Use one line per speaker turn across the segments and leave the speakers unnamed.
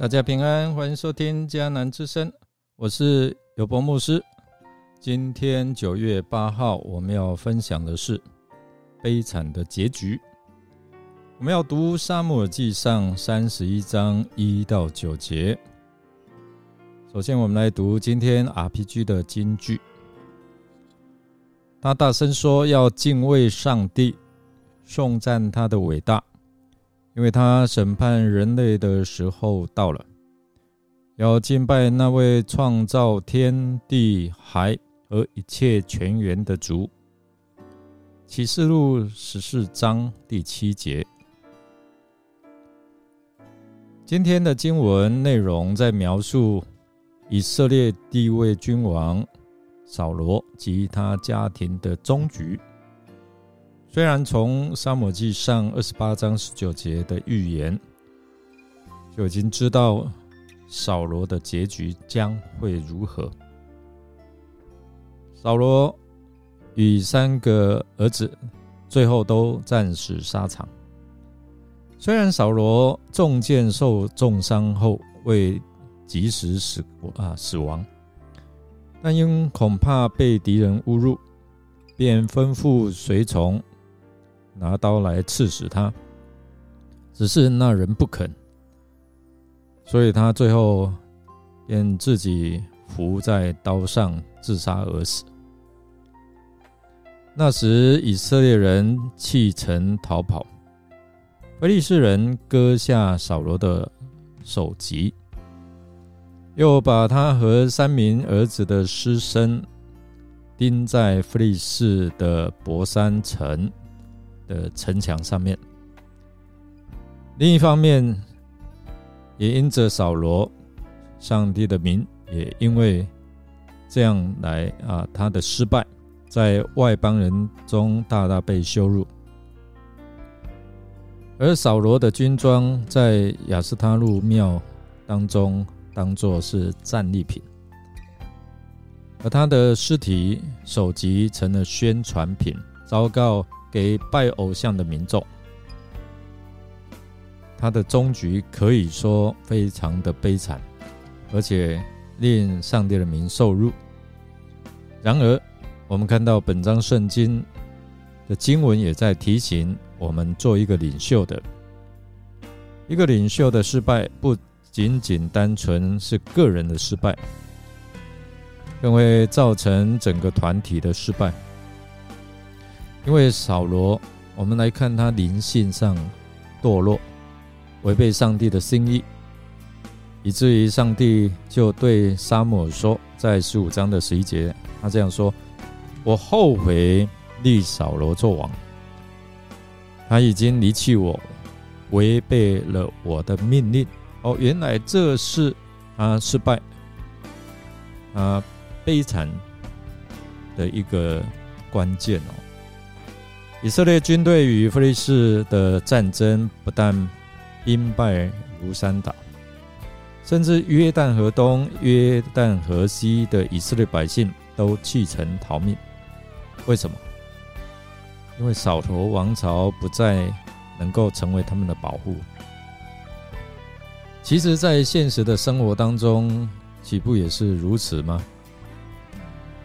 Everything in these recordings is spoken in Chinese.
大家平安，欢迎收听迦南之声，我是尤博牧师。今天九月八号，我们要分享的是悲惨的结局。我们要读《沙漠记上》三十一章一到九节。首先，我们来读今天 RPG 的金句。他大声说：“要敬畏上帝，颂赞他的伟大。”因为他审判人类的时候到了，要敬拜那位创造天地海和一切全员的主。启示录十四章第七节。今天的经文内容在描述以色列第一位君王扫罗及他家庭的终局。虽然从沙漠记上二十八章十九节的预言就已经知道扫罗的结局将会如何，扫罗与三个儿子最后都战死沙场。虽然扫罗中箭受重伤后未及时死啊死亡，但因恐怕被敌人侮辱，便吩咐随从。拿刀来刺死他，只是那人不肯，所以他最后便自己伏在刀上自杀而死。那时以色列人弃城逃跑，菲利士人割下扫罗的首级，又把他和三名儿子的尸身钉在菲利士的博山城。的城墙上面。另一方面，也因着扫罗，上帝的名也因为这样来啊，他的失败，在外邦人中大大被羞辱。而扫罗的军装在亚斯他路庙当中当做是战利品，而他的尸体首级成了宣传品，昭告。给拜偶像的民众，他的终局可以说非常的悲惨，而且令上帝的名受辱。然而，我们看到本章圣经的经文也在提醒我们，做一个领袖的，一个领袖的失败不仅仅单纯是个人的失败，更会造成整个团体的失败。因为扫罗，我们来看他灵性上堕落，违背上帝的心意，以至于上帝就对沙漠说，在十五章的十一节，他这样说：“我后悔立扫罗做王，他已经离弃我，违背了我的命令。”哦，原来这是他失败、啊悲惨的一个关键哦。以色列军队与菲利士的战争不但兵败如山倒，甚至约旦河东、约旦河西的以色列百姓都弃城逃命。为什么？因为扫罗王朝不再能够成为他们的保护。其实，在现实的生活当中，岂不也是如此吗？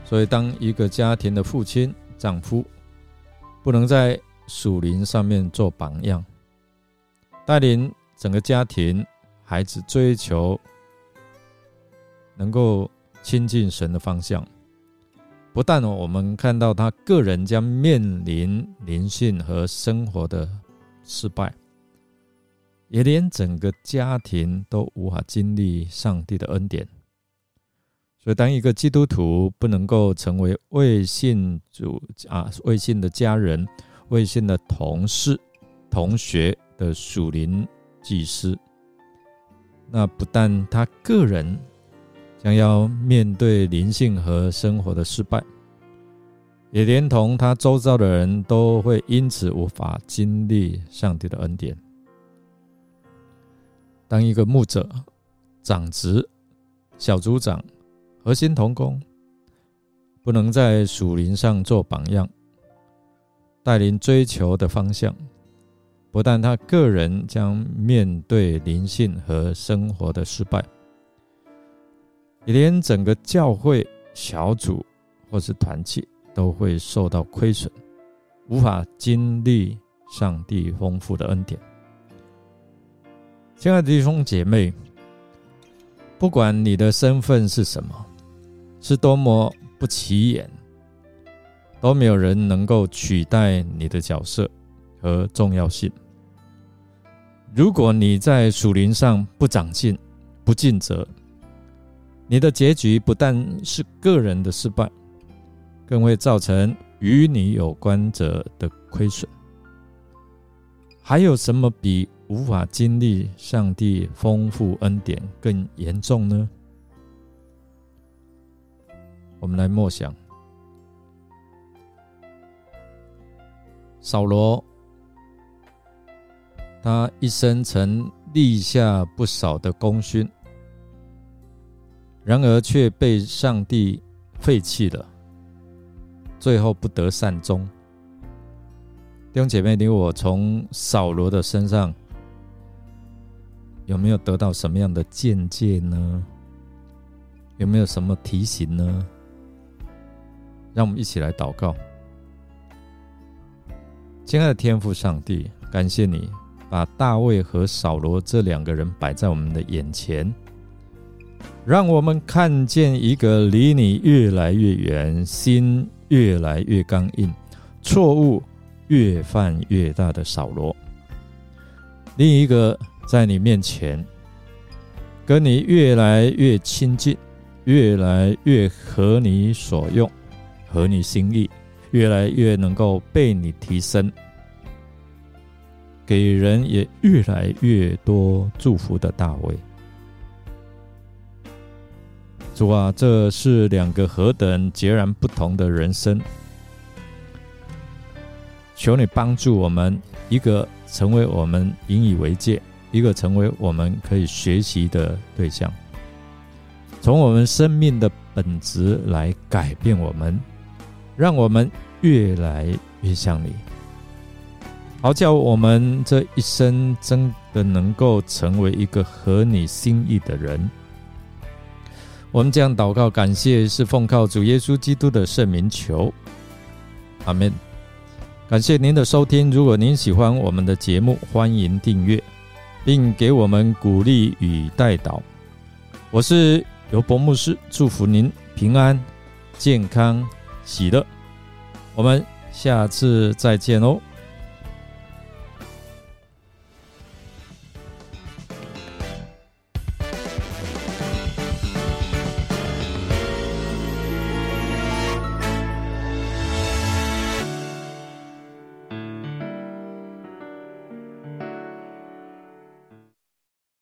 所以，当一个家庭的父亲、丈夫，不能在属灵上面做榜样，带领整个家庭、孩子追求能够亲近神的方向。不但我们看到他个人将面临灵性和生活的失败，也连整个家庭都无法经历上帝的恩典。所以，当一个基督徒不能够成为未信主啊、未信的家人、未信的同事、同学的属灵祭司，那不但他个人将要面对灵性和生活的失败，也连同他周遭的人都会因此无法经历上帝的恩典。当一个牧者、长子、小组长。核心同工不能在属灵上做榜样，带领追求的方向，不但他个人将面对灵性和生活的失败，也连整个教会小组或是团契都会受到亏损，无法经历上帝丰富的恩典。亲爱的弟兄姐妹，不管你的身份是什么，是多么不起眼，都没有人能够取代你的角色和重要性。如果你在属灵上不长进、不尽责，你的结局不但是个人的失败，更会造成与你有关者的亏损。还有什么比无法经历上帝丰富恩典更严重呢？我们来默想，扫罗。他一生曾立下不少的功勋，然而却被上帝废弃了，最后不得善终。弟兄姐妹，你我从扫罗的身上有没有得到什么样的见解呢？有没有什么提醒呢？让我们一起来祷告，亲爱的天父上帝，感谢你。把大卫和扫罗这两个人摆在我们的眼前，让我们看见一个离你越来越远、心越来越刚硬、错误越犯越大的扫罗；另一个在你面前，跟你越来越亲近、越来越合你所用、合你心意、越来越能够被你提升。给人也越来越多祝福的大卫，主啊，这是两个何等截然不同的人生！求你帮助我们，一个成为我们引以为戒，一个成为我们可以学习的对象，从我们生命的本质来改变我们，让我们越来越像你。好叫我们这一生真的能够成为一个合你心意的人。我们这样祷告，感谢是奉靠主耶稣基督的圣名求，阿门。感谢您的收听。如果您喜欢我们的节目，欢迎订阅，并给我们鼓励与带祷。我是尤伯牧师，祝福您平安、健康、喜乐。我们下次再见哦。